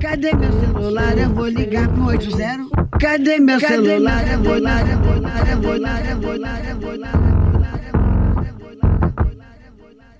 Cadê meu celular? Eu vou ligar pro 80. Cadê meu celular? Eu vou ligar, eu vou ligar, eu vou ligar, eu vou ligar, eu vou ligar.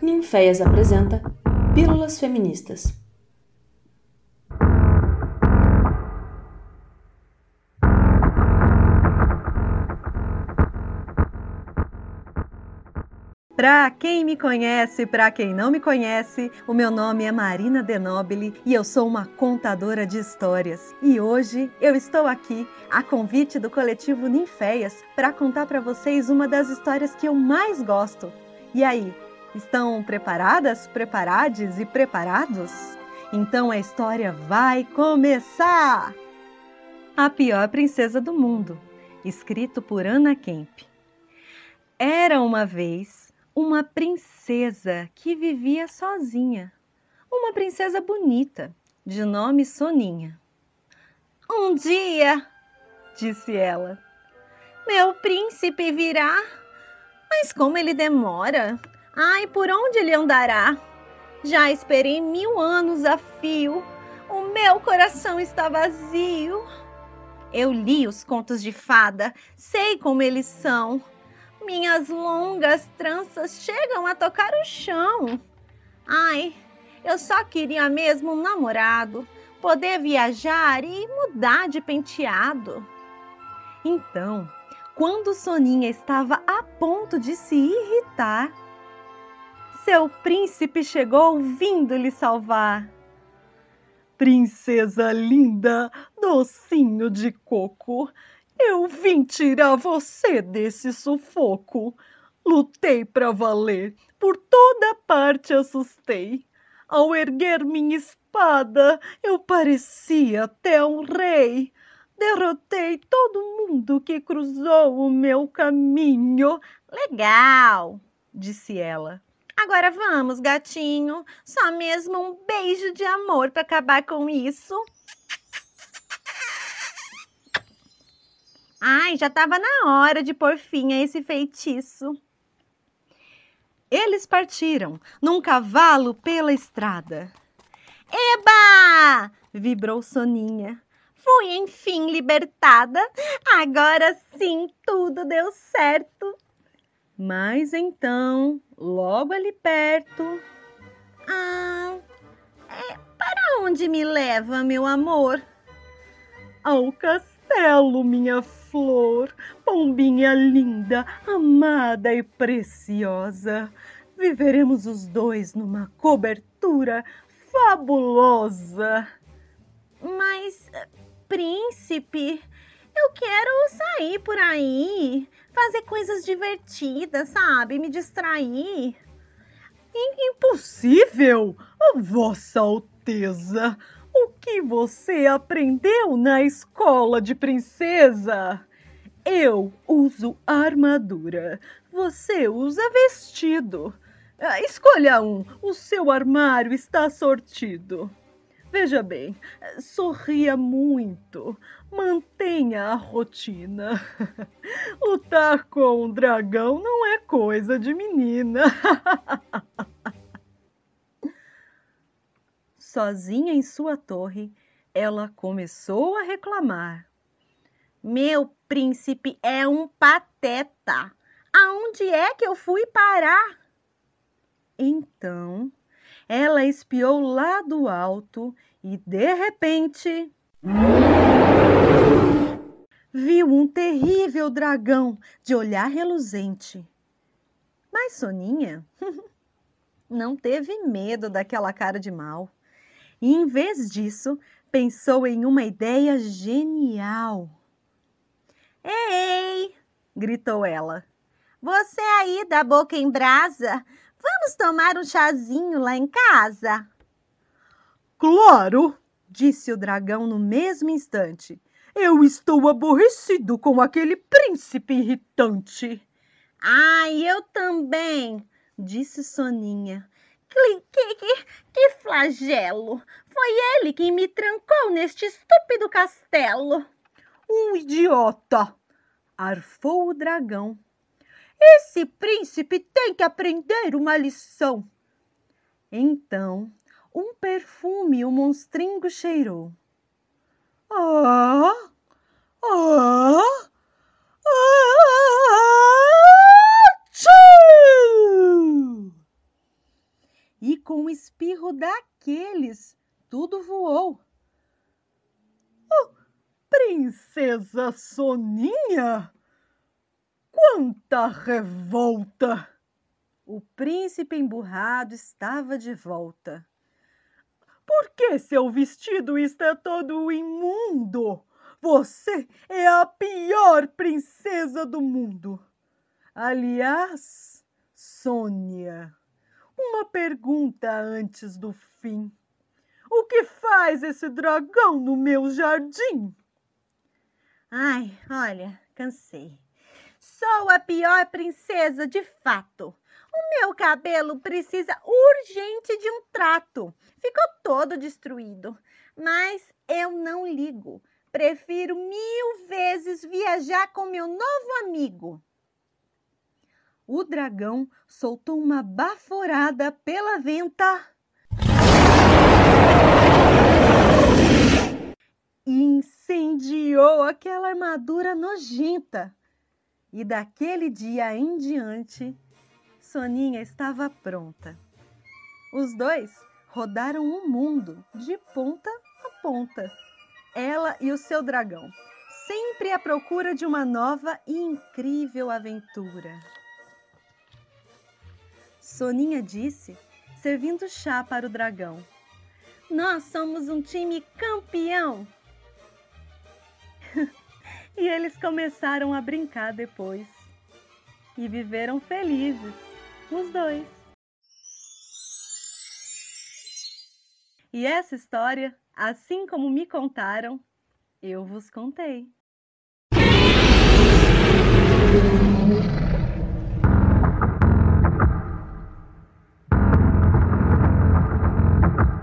Ninféias apresenta Pílulas Feministas. Para quem me conhece, para quem não me conhece, o meu nome é Marina Denobili e eu sou uma contadora de histórias. E hoje eu estou aqui a convite do coletivo Ninféias para contar para vocês uma das histórias que eu mais gosto. E aí, estão preparadas, preparades e preparados? Então a história vai começar! A pior princesa do mundo, escrito por Anna Kemp. Era uma vez uma princesa que vivia sozinha. Uma princesa bonita, de nome Soninha. Um dia, disse ela, meu príncipe virá. Mas como ele demora? Ai, por onde ele andará? Já esperei mil anos a fio. O meu coração está vazio. Eu li os contos de fada, sei como eles são. Minhas longas tranças chegam a tocar o chão. Ai, eu só queria mesmo um namorado, poder viajar e mudar de penteado. Então, quando Soninha estava a ponto de se irritar, seu príncipe chegou vindo lhe salvar. Princesa linda, docinho de coco, eu vim tirar você desse sufoco. Lutei para valer, por toda parte assustei. Ao erguer minha espada, eu parecia até um rei. Derrotei todo mundo que cruzou o meu caminho. Legal, disse ela. Agora vamos, gatinho. Só mesmo um beijo de amor para acabar com isso. Ai, já estava na hora de pôr fim a esse feitiço. Eles partiram num cavalo pela estrada. Eba! vibrou Soninha. Fui enfim libertada. Agora sim tudo deu certo. Mas então, logo ali perto. Ah, é, para onde me leva, meu amor? Ao castelo, minha filha flor, pombinha linda, amada e preciosa. Viveremos os dois numa cobertura fabulosa. Mas, príncipe, eu quero sair por aí, fazer coisas divertidas, sabe? Me distrair. Impossível, Vossa Alteza! O que você aprendeu na escola de princesa? Eu uso armadura, você usa vestido. Ah, escolha um, o seu armário está sortido. Veja bem, sorria muito, mantenha a rotina. Lutar com um dragão não é coisa de menina. sozinha em sua torre, ela começou a reclamar. Meu príncipe é um pateta. Aonde é que eu fui parar? Então, ela espiou lá do alto e, de repente, viu um terrível dragão de olhar reluzente. Mas Soninha não teve medo daquela cara de mal e, em vez disso, pensou em uma ideia genial. Ei! gritou ela. Você aí da boca em brasa, vamos tomar um chazinho lá em casa? Claro! disse o dragão no mesmo instante. Eu estou aborrecido com aquele príncipe irritante. Ai, eu também, disse Soninha, que, que, que flagelo! Foi ele quem me trancou neste estúpido castelo. Um idiota! arfou o dragão. Esse príncipe tem que aprender uma lição. Então, um perfume o monstringo cheirou. Ah! Ah! E com um espirro daqueles, tudo voou. Oh, princesa Soninha! Quanta revolta! O príncipe emburrado estava de volta. Por que seu vestido está todo imundo? Você é a pior princesa do mundo. Aliás, Sônia, uma pergunta antes do fim. O que faz esse dragão no meu jardim? Ai, olha, cansei. Sou a pior princesa de fato. O meu cabelo precisa urgente de um trato. Ficou todo destruído. Mas eu não ligo. Prefiro mil vezes viajar com meu novo amigo. O dragão soltou uma baforada pela venta e incendiou aquela armadura nojenta. E daquele dia em diante, Soninha estava pronta. Os dois rodaram o mundo de ponta a ponta ela e o seu dragão, sempre à procura de uma nova e incrível aventura. Soninha disse, servindo chá para o dragão: Nós somos um time campeão! e eles começaram a brincar depois. E viveram felizes, os dois. E essa história Assim como me contaram, eu vos contei.